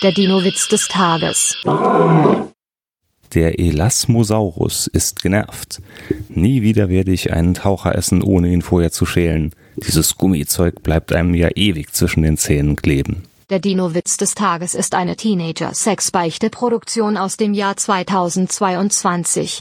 Der Dino-Witz des Tages. Der Elasmosaurus ist genervt. Nie wieder werde ich einen Taucher essen, ohne ihn vorher zu schälen. Dieses Gummizeug bleibt einem ja ewig zwischen den Zähnen kleben. Der Dino-Witz des Tages ist eine Teenager-Sex-Beichte-Produktion aus dem Jahr 2022.